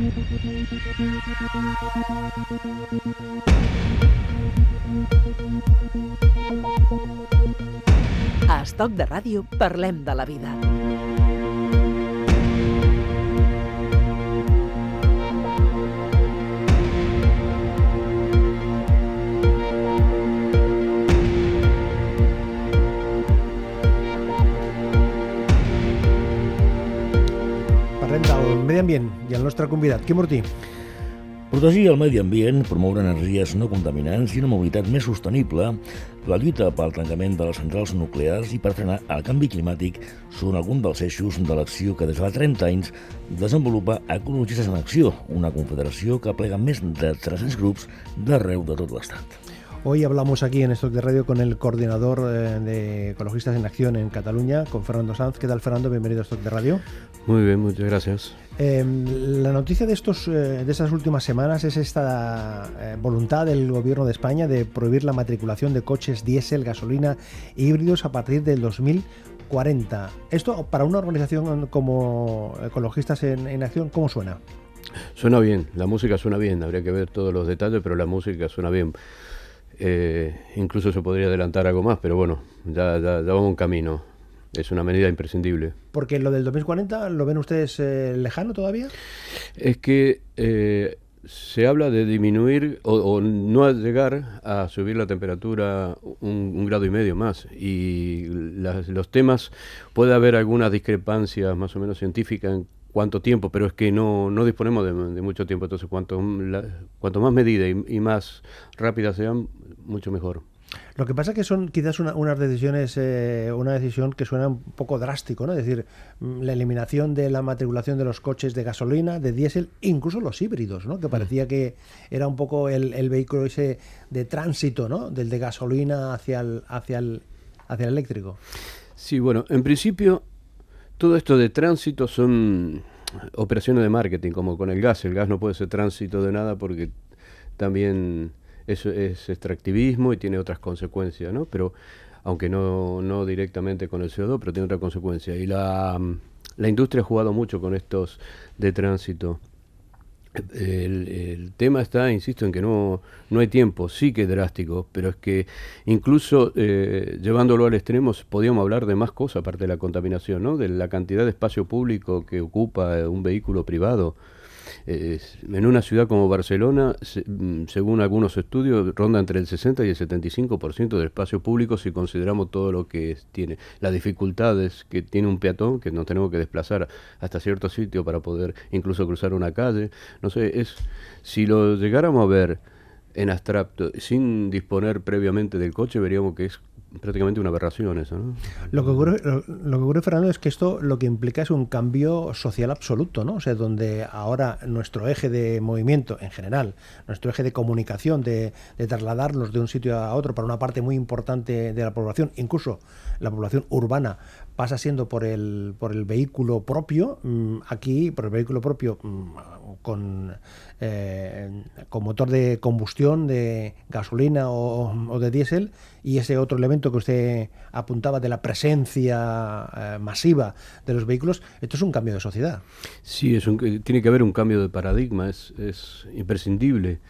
A Estoc de Ràdio parlem de la vida. Parlem del medi ambient i el nostre convidat, Quim Ortí. Protegir el medi ambient, promoure energies no contaminants i una mobilitat més sostenible, la lluita pel tancament de les centrals nuclears i per frenar el canvi climàtic són alguns dels eixos de l'acció que des de fa 30 anys desenvolupa Ecologistes en Acció, una confederació que plega més de 300 grups d'arreu de tot l'Estat. Hoy hablamos aquí en Stock de Radio con el coordinador eh, de Ecologistas en Acción en Cataluña, con Fernando Sanz. ¿Qué tal, Fernando? Bienvenido a Stock de Radio. Muy bien, muchas gracias. Eh, la noticia de, estos, eh, de estas últimas semanas es esta eh, voluntad del Gobierno de España de prohibir la matriculación de coches diésel, gasolina e híbridos a partir del 2040. Esto, para una organización como Ecologistas en, en Acción, ¿cómo suena? Suena bien, la música suena bien, habría que ver todos los detalles, pero la música suena bien. Eh, incluso se podría adelantar algo más, pero bueno, ya, ya, ya vamos un camino. Es una medida imprescindible. Porque lo del 2040, ¿lo ven ustedes eh, lejano todavía? Es que eh, se habla de disminuir o, o, no llegar a subir la temperatura un, un grado y medio más. Y las, los temas, puede haber algunas discrepancias más o menos científicas en cuánto tiempo, pero es que no, no disponemos de, de, mucho tiempo, entonces cuanto, la, cuanto más medidas y, y, más rápidas sean, mucho mejor. Lo que pasa es que son quizás una, unas decisiones, eh, una decisión que suena un poco drástico, ¿no? Es decir, mm, la eliminación de la matriculación de los coches de gasolina, de diésel, incluso los híbridos, ¿no? Que parecía que era un poco el, el vehículo ese de tránsito, ¿no? Del de gasolina hacia el, hacia el, hacia el eléctrico. Sí, bueno, en principio todo esto de tránsito son operaciones de marketing, como con el gas. El gas no puede ser tránsito de nada porque también eso es extractivismo y tiene otras consecuencias, ¿no? Pero aunque no, no directamente con el CO2, pero tiene otra consecuencia. Y la, la industria ha jugado mucho con estos de tránsito. El, el, tema está, insisto, en que no, no hay tiempo, sí que es drástico, pero es que incluso eh, llevándolo al extremo podríamos hablar de más cosas aparte de la contaminación, ¿no? de la cantidad de espacio público que ocupa un vehículo privado. Eh, en una ciudad como Barcelona, se, mm, según algunos estudios, ronda entre el 60 y el 75% del espacio público si consideramos todo lo que es, tiene. Las dificultades que tiene un peatón, que nos tenemos que desplazar hasta cierto sitio para poder incluso cruzar una calle. No sé, es si lo llegáramos a ver en abstracto, sin disponer previamente del coche, veríamos que es prácticamente una aberración eso, ¿no? Lo que, ocurre, lo, que ocurre, Fernando, es que esto lo que implica es un cambio social absoluto, ¿no? O sea, donde ahora nuestro eje de movimiento, en general, nuestro eje de comunicación, de, de trasladarnos de un sitio a otro para una parte muy importante de la población, incluso la población urbana, pasa siendo por el, por el vehículo propio, mm, aquí, por el vehículo propio, mm, con, eh, con motor de combustión, de gasolina o, o de diésel, y ese otro elemento que usted apuntaba de la presencia eh, masiva de los vehículos, esto es un cambio de sociedad. Sí, es un, tiene que haber un cambio de paradigma, es, es imprescindible.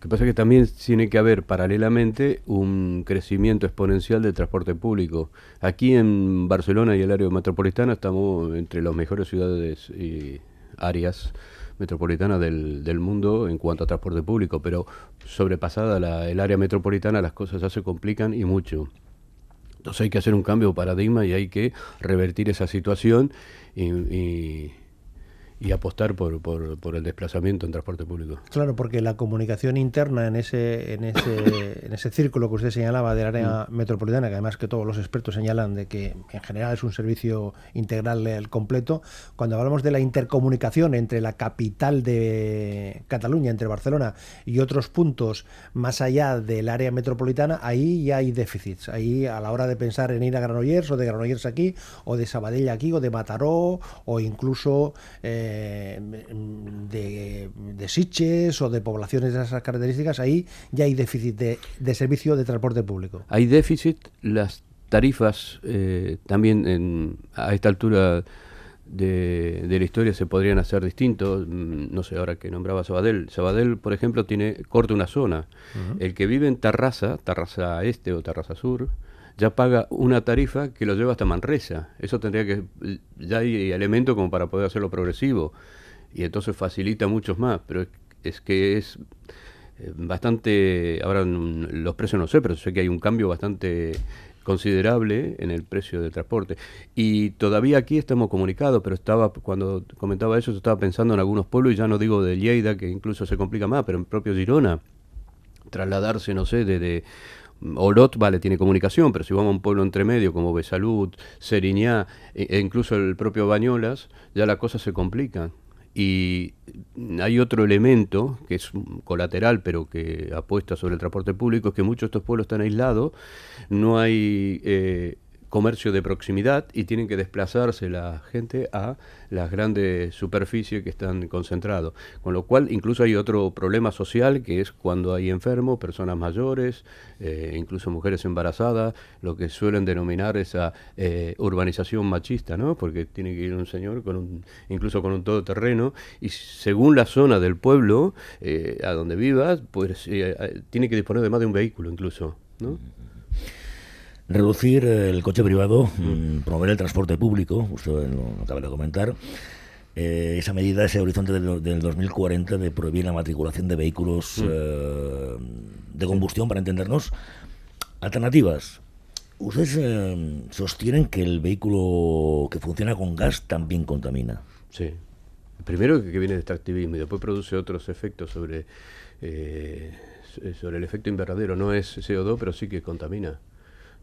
Lo que pasa es que también tiene que haber paralelamente un crecimiento exponencial del transporte público. Aquí en Barcelona y el área metropolitana estamos entre las mejores ciudades y áreas metropolitanas del, del, mundo en cuanto a transporte público, pero sobrepasada la, el área metropolitana las cosas ya se complican y mucho. Entonces hay que hacer un cambio de paradigma y hay que revertir esa situación y y apostar por, por, por, el desplazamiento en transporte público. Claro, porque la comunicación interna en ese, en ese, en ese círculo que usted señalaba del área mm. metropolitana, que además que todos los expertos señalan de que en general es un servicio integral el completo, cuando hablamos de la intercomunicación entre la capital de Cataluña, entre Barcelona y otros puntos más allá del área metropolitana, ahí ya hay déficits. Ahí a la hora de pensar en ir a Granollers o de Granollers aquí, o de Sabadell aquí, o de Mataró, o incluso... Eh, de, de Siches o de poblaciones de esas características, ahí ya hay déficit de, de servicio de transporte público. Hay déficit, las tarifas eh, también en, a esta altura de, la historia se podrían hacer distintos. Mm, no sé, ahora que nombraba Sabadell. Sabadell, por ejemplo, tiene corta una zona. El que vive en Tarraza, Tarraza Este o Tarraza Sur, ya paga una tarifa que lo lleva hasta Manresa. Eso tendría que... Ya hay elementos como para poder hacerlo progresivo. Y entonces facilita muchos más. Pero es, que es eh, bastante... Ahora los precios no sé, pero sé que hay un cambio bastante considerable en el precio del transporte. Y todavía aquí estamos comunicados, pero estaba cuando comentaba eso, estaba pensando en algunos pueblos, y ya no digo de Lleida, que incluso se complica más, pero en propio Girona, trasladarse, no sé, de, Olot, vale, tiene comunicación, pero si vamos a un pueblo entre medio como Besalud, Seriñá e, e incluso el propio Bañolas, ya la cosa se complica. Y hay otro elemento que es colateral, pero que apuesta sobre el transporte público, es que muchos de estos pueblos están aislados, no hay eh, comercio de proximidad y tienen que desplazarse la gente a las grandes superficies que están concentrados. Con lo cual, incluso hay otro problema social que es cuando hay enfermos, personas mayores, eh, incluso mujeres embarazadas, lo que suelen denominar esa eh, urbanización machista, ¿no? Porque tiene que ir un señor con un, incluso con un todoterreno y según la zona del pueblo eh, a donde vivas, pues tiene que disponer de más de un vehículo incluso, ¿no? Reducir el coche privado, mm, promover el transporte público, usted lo acaba de comentar. Eh, esa medida, ese horizonte del, 2040 de prohibir la matriculación de vehículos eh, de combustión, para entendernos. Alternativas. Ustedes eh, sostienen que el vehículo que funciona con gas también contamina. Sí. Primero que viene de extractivismo y después produce otros efectos sobre, sobre el efecto invernadero. No es CO2, pero sí que contamina.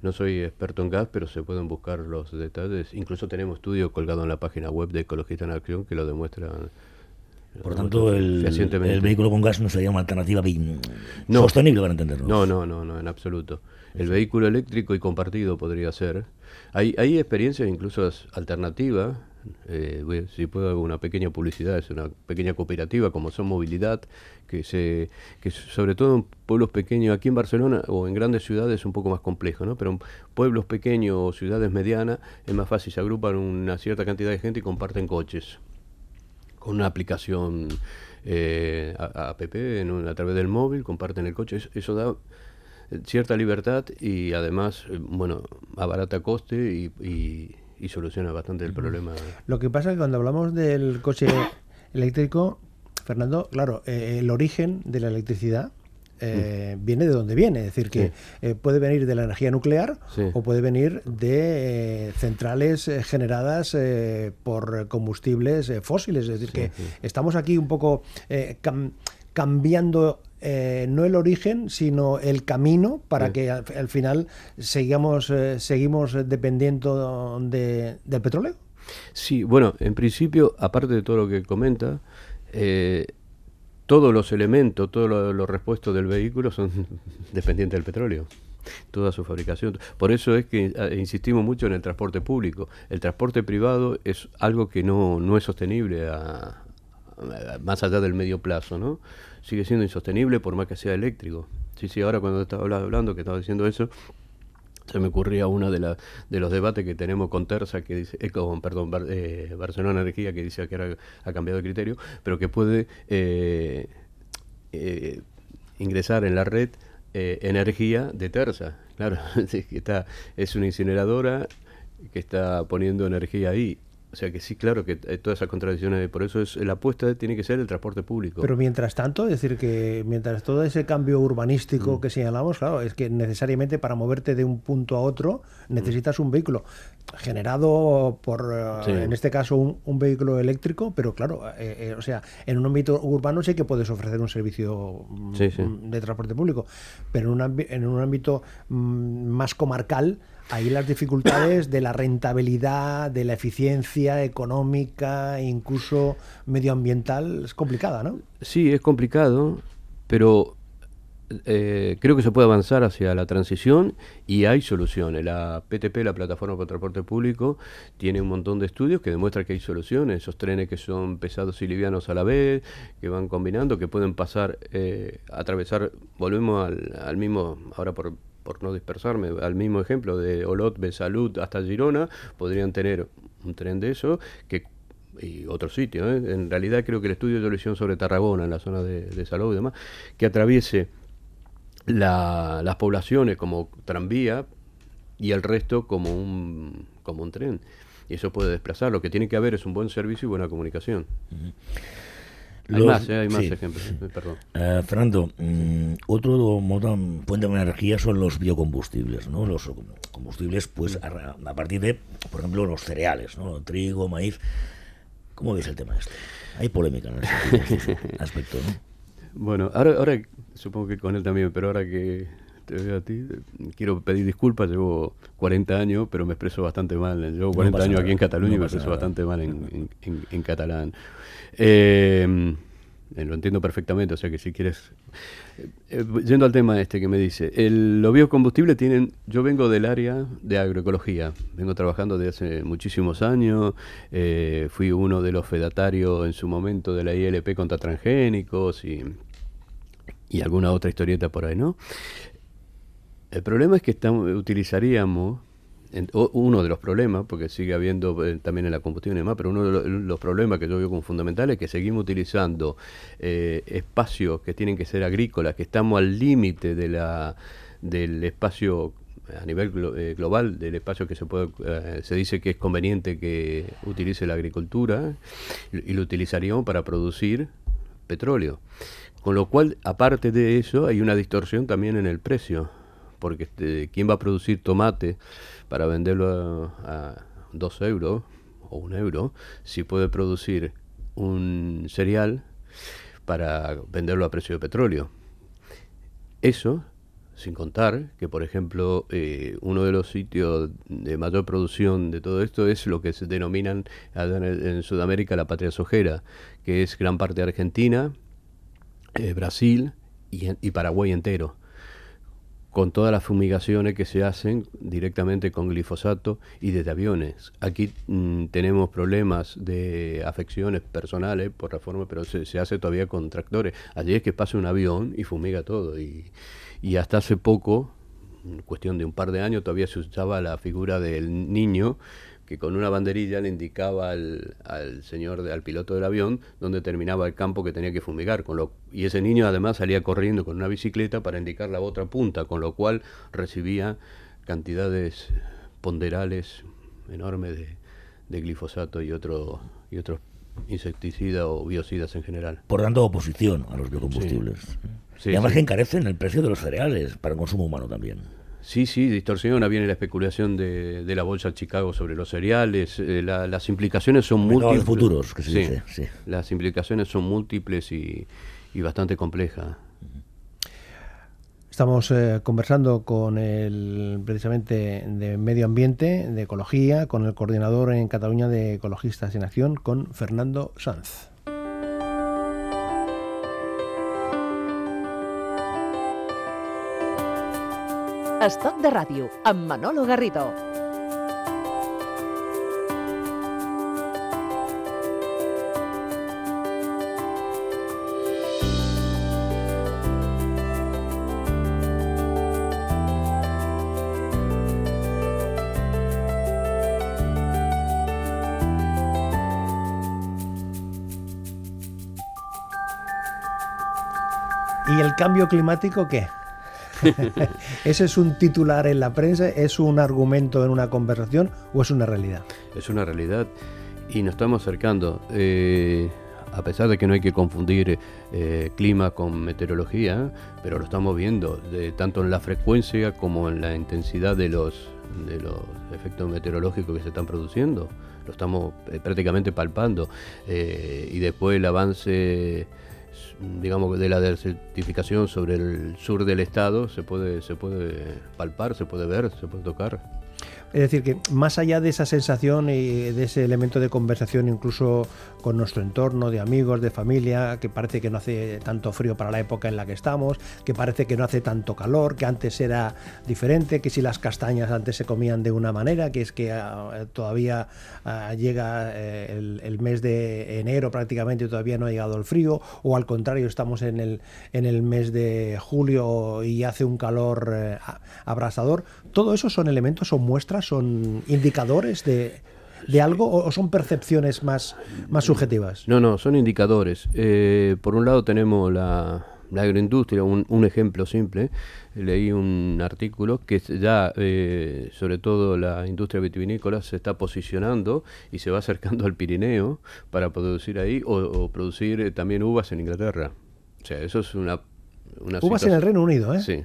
No soy experto en gas, pero se pueden buscar los detalles. Incluso tenemos estudios colgados en la página web de Ecologista en Acción que lo demuestran. Por tanto, el, el, vehículo con gas no sería una alternativa sostenible para entenderlo. No, no, no, no, en absoluto. El vehículo eléctrico y compartido podría ser. Hay, hay experiencias incluso alternativas eh, si puedo hago una pequeña publicidad, es una pequeña cooperativa como son Movilidad, que se que sobre todo en pueblos pequeños, aquí en Barcelona o en grandes ciudades es un poco más complejo, ¿no? pero en pueblos pequeños o ciudades medianas es más fácil, se agrupan una cierta cantidad de gente y comparten coches con una aplicación eh, app a través del móvil, comparten el coche, eso, da cierta libertad y además, eh, bueno, abarata coste y soluciona bastante el problema. Lo que pasa es que cuando hablamos del coche eléctrico, Fernando, claro, eh, el origen de la electricidad eh, mm. viene de donde viene, es decir, que eh, puede venir de la energía nuclear o puede venir de centrales generadas por combustibles fósiles, es decir, que estamos aquí un poco cambiando eh, no el origen, sino el camino para que al, final sigamos, eh, seguimos dependiendo de, del petróleo? Sí, bueno, en principio, aparte de todo lo que comenta, eh, todos los elementos, todos los, repuestos del vehículo son dependientes del petróleo toda su fabricación. Por eso es que insistimos mucho en el transporte público. El transporte privado es algo que no, no es sostenible a, más allá del medio plazo, ¿no? Sigue siendo insostenible por más que sea eléctrico. Sí, sí, ahora cuando estaba hablando, que estaba diciendo eso, se me ocurría uno de, la, de los debates que tenemos con Terza, que dice, eh, con, perdón, eh, Barcelona Energía, que dice que ahora ha cambiado de criterio, pero que puede eh, ingresar en la red energía de Terza. Claro, está, es una incineradora que está poniendo energía ahí o sea que sí, claro que hay todas esas contradicciones, por eso es la apuesta tiene que ser el transporte público. Pero mientras tanto, es decir, que mientras todo ese cambio urbanístico mm. que señalamos, claro, es que necesariamente para moverte de un punto a otro necesitas un vehículo generado por, eh, en este caso, un, vehículo eléctrico, pero claro, eh, eh, o sea, en un ámbito urbano sí que puedes ofrecer un servicio mm, de transporte público, pero en un, en un ámbito mm, más comarcal, ahí las dificultades de la rentabilidad, de la eficiencia económica, incluso medioambiental, es complicada, ¿no? Sí, es complicado, pero eh, creo que se puede avanzar hacia la transición y hay soluciones. La PTP, la Plataforma para Transporte Público, tiene un montón de estudios que demuestran que hay soluciones. Esos trenes que son pesados y livianos a la vez, que van combinando, que pueden pasar, eh, atravesar, volvemos al, al mismo, ahora por por no dispersarme, al mismo ejemplo de Olot, Besalud hasta Girona, podrían tener un tren de eso que y otros sitios. ¿eh? En realidad creo que el estudio de lo hicieron sobre Tarragona, en la zona de, de Salou y demás, que atraviese la- las poblaciones como tranvía y el resto como un, como un tren. Y eso puede desplazar. Lo que tiene que haber es un buen servicio y buena comunicación. Hay Los- más, ¿eh? hay más sí. ejemplos. eh, Perdón. Eh, Fernando, mm, otro modo- fuente de energía son los biocombustibles, ¿no? Los combustibles, pues a, a partir de, por ejemplo, los cereales, ¿no? Trigo, maíz. ¿Cómo ves el tema este? Hay polémica en ese aspecto, ¿no? Bueno, ahora, ahora supongo que con él también, pero ahora que te veo a ti, quiero pedir disculpas. Llevo 40 años, pero me expreso bastante mal. Llevo 40 pasa años nada, aquí en Cataluña no y me expreso nada. bastante mal en, en- en- en catalán. Eh, eh, lo entiendo perfectamente, o sea que si quieres... eh, eh, yendo al tema este que me dice, el, los biocombustibles tienen... Yo vengo del área de agroecología, vengo trabajando desde hace muchísimos años, eh, fui uno de los fedatarios en su momento de la ILP contra transgénicos y, y alguna otra historieta por ahí, ¿no? El problema es que estamos, utilizaríamos, en- uno de los problemas, porque sigue habiendo eh, también en la combustión y demás, pero uno de lo- los, problemas que yo veo como fundamentales es que seguimos utilizando eh, espacios que tienen que ser agrícolas, que estamos al límite de del espacio a nivel eh, global del espacio que se puede eh, se dice que es conveniente que utilice la agricultura y lo utilizaríamos para producir petróleo. Con lo cual aparte de eso hay una distorsión también en el precio porque este, quién va a producir tomate para venderlo a, a dos euros o un euro si puede producir un cereal para venderlo a precio de petróleo eso, sin contar que, por ejemplo, eh, uno de los sitios de mayor producción de todo esto es lo que se denominan en, Sudamérica la patria sojera, que es gran parte de Argentina, eh, Brasil y Paraguay entero con todas las fumigaciones que se hacen directamente con glifosato y desde aviones. Aquí mm, tenemos problemas de afecciones personales por la forma, pero se, se hace todavía con tractores. Allí es que pasa un avión y fumiga todo. Y, y hasta hace poco, en cuestión de un par de años, todavía se usaba la figura del niño que con una banderilla le indicaba al, al señor, de- al piloto del avión, donde terminaba el campo que tenía que fumigar. Con lo, y ese niño además salía corriendo con una bicicleta para indicar la otra punta, con lo cual recibía cantidades ponderales enormes de, de glifosato y, otro, y otros insecticidas o biocidas en general. Por tanto, oposición a los biocombustibles. Sí, y además sí. que encarecen el precio de los cereales para el consumo humano también. Sí, sí, distorsiona, viene la especulación de, de la bolsa de Chicago sobre los cereales, eh, la- las implicaciones son múltiples. futuros, que se dice, sí. Las implicaciones son múltiples y, y bastante complejas. Estamos eh, conversando con el precisamente de medio ambiente, de ecología, con el coordinador en Cataluña de Ecologistas en Acción, con Fernando Sanz. De ràdio, amb Manolo Garrido. ¿Y el cambio climático qué? ¿Ese es un titular en la prensa? ¿Es un argumento en una conversación o es una realidad? Es una realidad y nos estamos acercando. eh, a pesar de que no hay que confundir eh, clima con meteorología, pero lo estamos viendo, de- tanto en la frecuencia como en la intensidad de los, de los efectos meteorológicos que se están produciendo. Lo estamos eh, prácticamente palpando. Y después el avance digamos de la desertificación sobre el sur del estado se puede se puede palpar, se puede ver, se puede tocar. Es decir, que más allá de esa sensación y de ese elemento de conversación, incluso con nuestro entorno, de amigos, de familia, que parece que no hace tanto frío para la época en la que estamos, que parece que no hace tanto calor, que antes era diferente, que si las castañas antes se comían de una manera, que es que ah, todavía ah, llega eh, el, mes de enero prácticamente y todavía no ha llegado el frío, o al contrario, estamos en el, en el mes de julio y hace un calor eh, abrasador. Todo eso son elementos, son muestras, son indicadores de, de algo o son percepciones más, más subjetivas? No, no, son indicadores. Eh, por un lado tenemos la, la agroindustria, un, un, ejemplo simple. Leí un artículo que ya, eh, sobre todo la industria vitivinícola, se está posicionando y se va acercando al Pirineo para producir ahí o, o producir eh, también uvas en Inglaterra. O sea, eso es una... una uvas en el Reino Unido, ¿eh? Sí.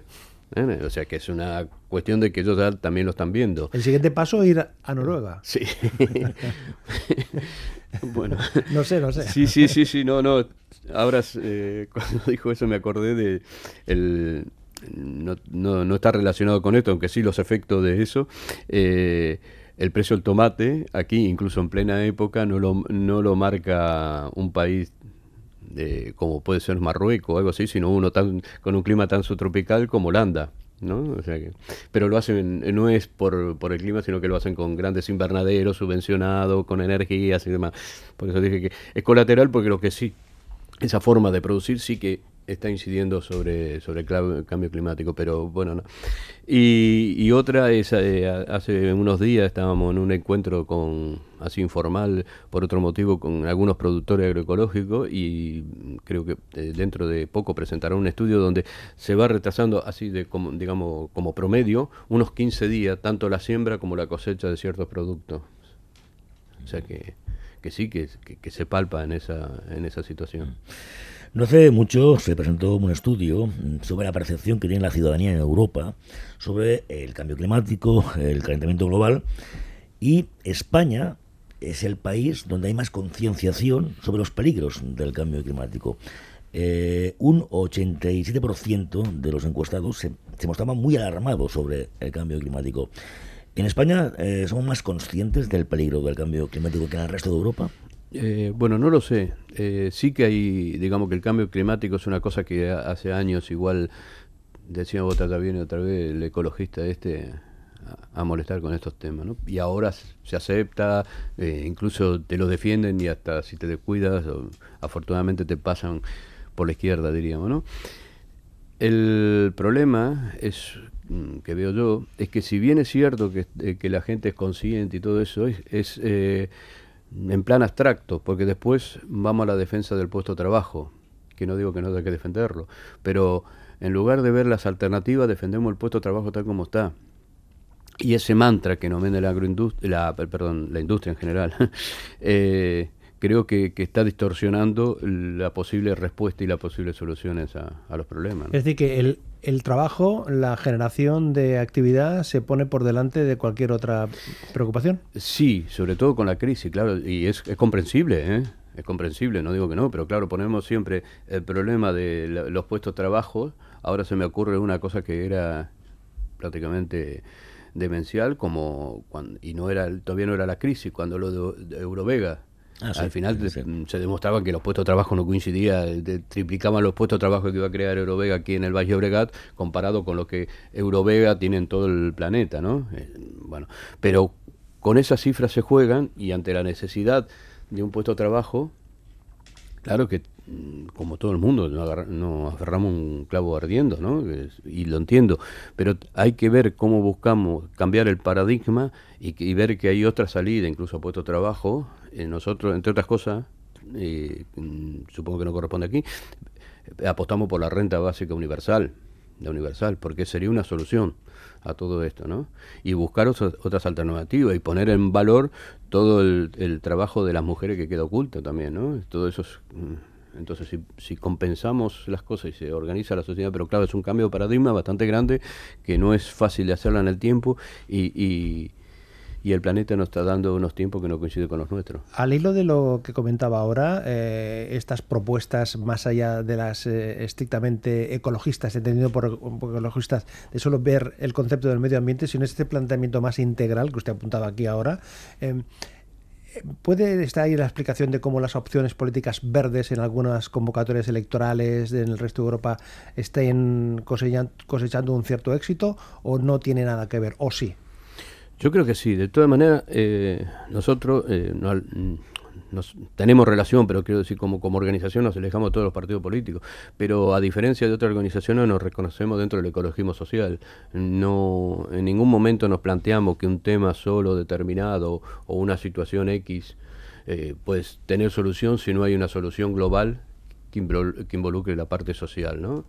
¿Eh? O sea que es una cuestión de que ellos ya también lo están viendo. El siguiente paso es ir a Noruega. Sí. bueno. No sé, no sé. Sí, sí, sí, sí, no, no. Ahora, eh, cuando dijo eso me acordé de el... No, no, no, está relacionado con esto, aunque sí los efectos de eso. Eh, el precio del tomate, aquí, incluso en plena época, no lo, no lo marca un país de, como puede ser Marruecos o algo así, sino uno tan, con un clima tan subtropical como Holanda. ¿no? O sea que, pero lo hacen, no es por, por el clima, sino que lo hacen con grandes invernaderos subvencionados, con energías y demás. Por eso dije que es colateral porque lo que sí, esa forma de producir sí que está incidiendo sobre, sobre el cambio climático, pero bueno, no. Y, otra es, eh, hace unos días estábamos en un encuentro con, así informal, por otro motivo, con algunos productores agroecológicos y creo que eh, dentro de poco presentará un estudio donde se va retrasando así de como, digamos, como promedio, unos 15 días, tanto la siembra como la cosecha de ciertos productos. O sea que, que sí, que, que, que se palpa en esa, en esa situación. No hace mucho se presentó un estudio sobre la percepción que tiene la ciudadanía en Europa sobre el cambio climático, el calentamiento global, y España es el país donde hay más concienciación sobre los peligros del cambio climático. Eh, un 87% de los encuestados se, se, mostraban muy alarmados sobre el cambio climático. ¿En España eh, somos más conscientes del peligro del cambio climático que en el resto de Europa? Eh, bueno, no lo sé. Eh, sí que hay, digamos que el cambio climático es una cosa que hace años igual, decía vos viene otra vez el ecologista este a, a, molestar con estos temas, ¿no? Y ahora se acepta, eh, incluso te lo defienden y hasta si te descuidas, o, afortunadamente te pasan por la izquierda, diríamos, ¿no? El problema es mm, que veo yo es que si bien es cierto que, eh, que la gente es consciente y todo eso, es, es eh, en plan abstracto, porque después vamos a la defensa del puesto de trabajo, que no digo que no haya que defenderlo, pero en lugar de ver las alternativas, defendemos el puesto de trabajo tal como está. Y ese mantra que nos vende la la, perdón, la industria en general, eh, creo que, está distorsionando la posible respuesta y las posibles soluciones a, a los problemas. Es decir, que el, el trabajo, la generación de actividad se pone por delante de cualquier otra preocupación. Sí, sobre todo con la crisis, claro, y es, comprensible, ¿eh? es comprensible, no digo que no, pero claro, ponemos siempre el problema de los puestos de trabajo. Ahora se me ocurre una cosa que era prácticamente demencial, como y no era todavía no era la crisis, cuando lo de, de Eurovega Ah, sí, Al final sí, se demostraba que los puestos de trabajo no coincidían, triplicaban los puestos de trabajo que iba a crear Eurovega aquí en el Valle Obregat comparado con lo que Eurovega tiene en todo el planeta, ¿no? Eh, bueno, pero con esas cifras se juegan y ante la necesidad de un puesto de trabajo, claro que mm, como todo el mundo, no, agarra, no agarramos un clavo ardiendo, ¿no? Y lo entiendo, pero hay que ver cómo buscamos cambiar el paradigma y, y ver que hay otra salida, incluso a puesto de trabajo. Nosotros, entre otras cosas, eh, supongo que no corresponde aquí, apostamos por la renta básica universal, la universal, porque sería una solución a todo esto, ¿no? Y buscar otras, alternativas y poner en valor todo el, trabajo de las mujeres que queda oculto también, ¿no? Todo eso es, entonces, si, si, compensamos las cosas y se organiza la sociedad, pero claro, es un cambio de paradigma bastante grande que no es fácil de hacerla en el tiempo y, y, y el planeta nos está dando unos tiempos que no coinciden con los nuestros. Al hilo de lo que comentaba ahora, eh, estas propuestas más allá de las eh, estrictamente ecologistas, entendido por, ecologistas, de solo ver el concepto del medio ambiente, sino este planteamiento más integral que usted apuntaba aquí ahora. Eh, ¿Puede estar ahí la explicación de cómo las opciones políticas verdes en algunas convocatorias electorales en el resto de Europa estén cosechando un cierto éxito o no tiene nada que ver? ¿O sí? Yo creo que sí. De todas maneras, eh, nosotros eh, no, nos, tenemos relación, pero quiero decir, como, como organización nos alejamos de todos los partidos políticos. Pero a diferencia de otras organizaciones, nos reconocemos dentro del ecologismo social. No, en ningún momento nos planteamos que un tema solo determinado o una situación X eh, puede tener solución si no hay una solución global que, involucre la parte social, ¿no?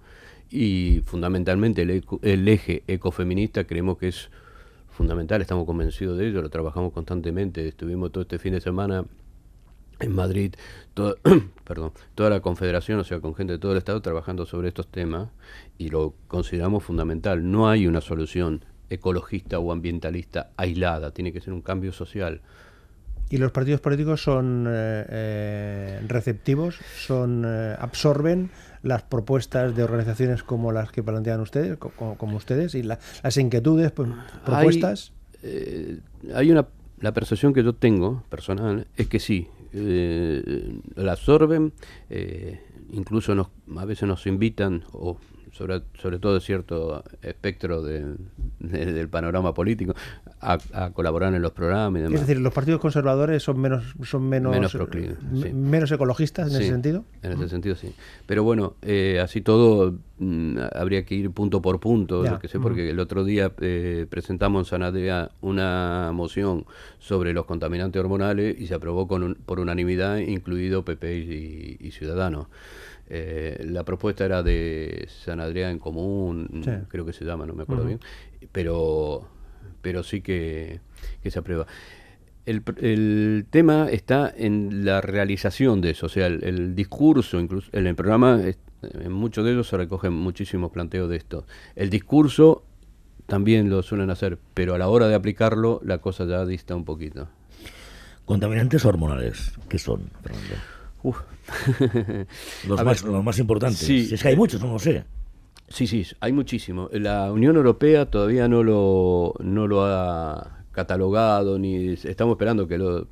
Y fundamentalmente el, el eje ecofeminista creemos que es fundamental, estamos convencidos de ello, lo trabajamos constantemente, estuvimos todo este fin de semana en Madrid, perdón, toda la confederación, o sea, con gente de todo el Estado trabajando sobre estos temas y lo consideramos fundamental. No hay una solución ecologista o ambientalista aislada, tiene que ser un cambio social. ¿Y los partidos políticos son eh, eh, receptivos, son eh, absorben las propuestas de organizaciones como las que plantean ustedes, como, ustedes, y las inquietudes, pues, propuestas? Hay, una, la percepción que yo tengo personal es que sí, la absorben, incluso nos, a veces nos invitan o sobre, sobre todo cierto espectro del panorama político, a, colaborar en los programas y demás. Es decir, los partidos conservadores son menos son menos menos, menos ecologistas en ese sentido. En ese sentido sí. Pero bueno, eh, así todo habría que ir punto por punto, que sé, porque el otro día eh, presentamos en Sanadea una moción sobre los contaminantes hormonales y se aprobó con por unanimidad, incluido PP y, y Ciudadanos. Eh, la propuesta era de San Adrián en Común, creo que se llama, no me acuerdo bien, pero, pero sí que, se aprueba. El, tema está en la realización de eso, o sea, el, discurso, incluso en el programa, en muchos de ellos se recogen muchísimos planteos de esto. El discurso también lo suelen hacer, pero a la hora de aplicarlo la cosa ya dista un poquito. Contaminantes hormonales, ¿qué son, Fernando? los, más, los, más, importantes. Sí, es que hay muchos, no lo sé. Sí, sí, hay muchísimo. La Unión Europea todavía no lo, no lo ha catalogado, ni estamos esperando que lo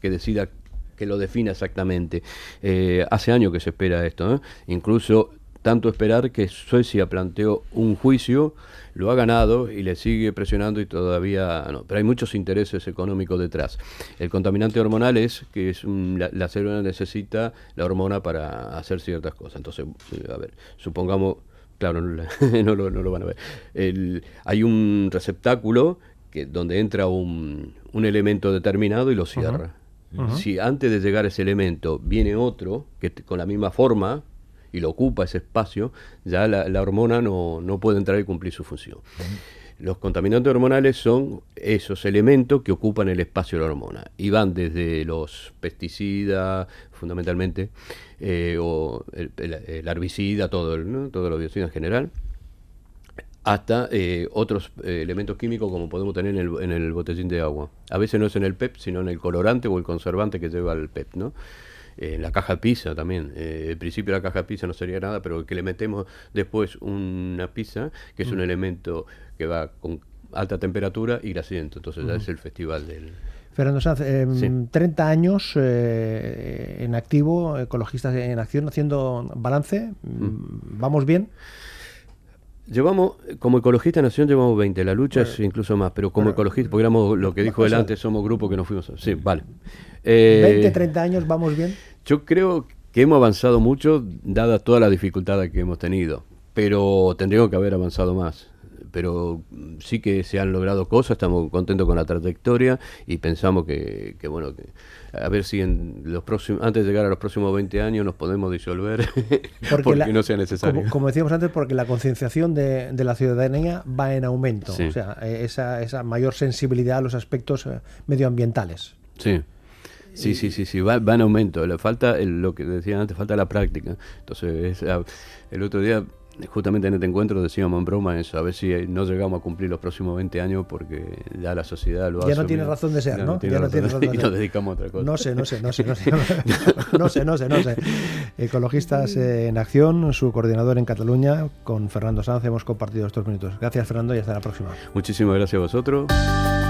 que decida que lo defina exactamente. Eh, hace años que se espera esto, ¿eh? incluso tanto esperar que Suecia planteó un juicio, lo ha ganado y le sigue presionando y todavía no. Pero hay muchos intereses económicos detrás. El contaminante hormonal es que es la, célula necesita la hormona para hacer ciertas cosas. Entonces, eh, a ver, supongamos, claro, no, lo, van a ver. hay un receptáculo que, donde entra un, elemento determinado y lo cierra. Si antes de llegar a ese elemento viene otro que con la misma forma, y lo ocupa ese espacio, ya la, hormona no, no, puede entrar y cumplir su función. Los contaminantes hormonales son esos elementos que ocupan el espacio de la hormona y van desde los pesticidas, fundamentalmente, eh, o el, herbicida, todo, el, todo lo biocida en general, hasta eh, otros eh, elementos químicos como podemos tener en el, en el botellín de agua. A veces no es en el PEP, sino en el colorante o el conservante que lleva el PEP, ¿no? en la caja pizza también. Eh, el principio de la caja pizza no sería nada, pero que le metemos después una pizza, que es un elemento que va con alta temperatura y grasiento. Entonces ya es el festival del... Fernando Sanz, 30 em, años eh, en activo, ecologistas en acción, haciendo balance. Mm. ¿Vamos bien? Llevamos, como ecologista Nación llevamos 20, la lucha es incluso más, pero como ecologista, porque éramos lo que dijo delante, somos grupo que nos fuimos. Sí, vale. 20, 30 eh, años, ¿vamos bien? Yo creo que hemos avanzado mucho, dada toda la dificultad que hemos tenido, pero tendríamos que haber avanzado más pero sí que se han logrado cosas, estamos contentos con la trayectoria y pensamos que, bueno, que a ver si en los próximos, antes de llegar a los próximos 20 años nos podemos disolver porque, no sea necesario. Como, decíamos antes, porque la concienciación de, la ciudadanía va en aumento, o sea, esa, esa mayor sensibilidad a los aspectos eh, medioambientales. Sí. Sí, sí, sí, sí, va, en aumento. Le falta lo que decía antes, falta la práctica. Entonces, el otro día justamente en este encuentro decíamos en broma eso, a ver si no llegamos a cumplir los próximos 20 años porque ya la sociedad lo ha Ya no tiene razón de ser, ¿no? ya no tiene razón de ser. Y nos dedicamos a otra cosa. No sé, no sé, no sé, no sé, no sé, no sé, no sé. Ecologistas en Acción, su coordinador en Cataluña, con Fernando Sanz, hemos compartido estos minutos. Gracias, Fernando, y hasta la próxima. Muchísimas gracias a vosotros.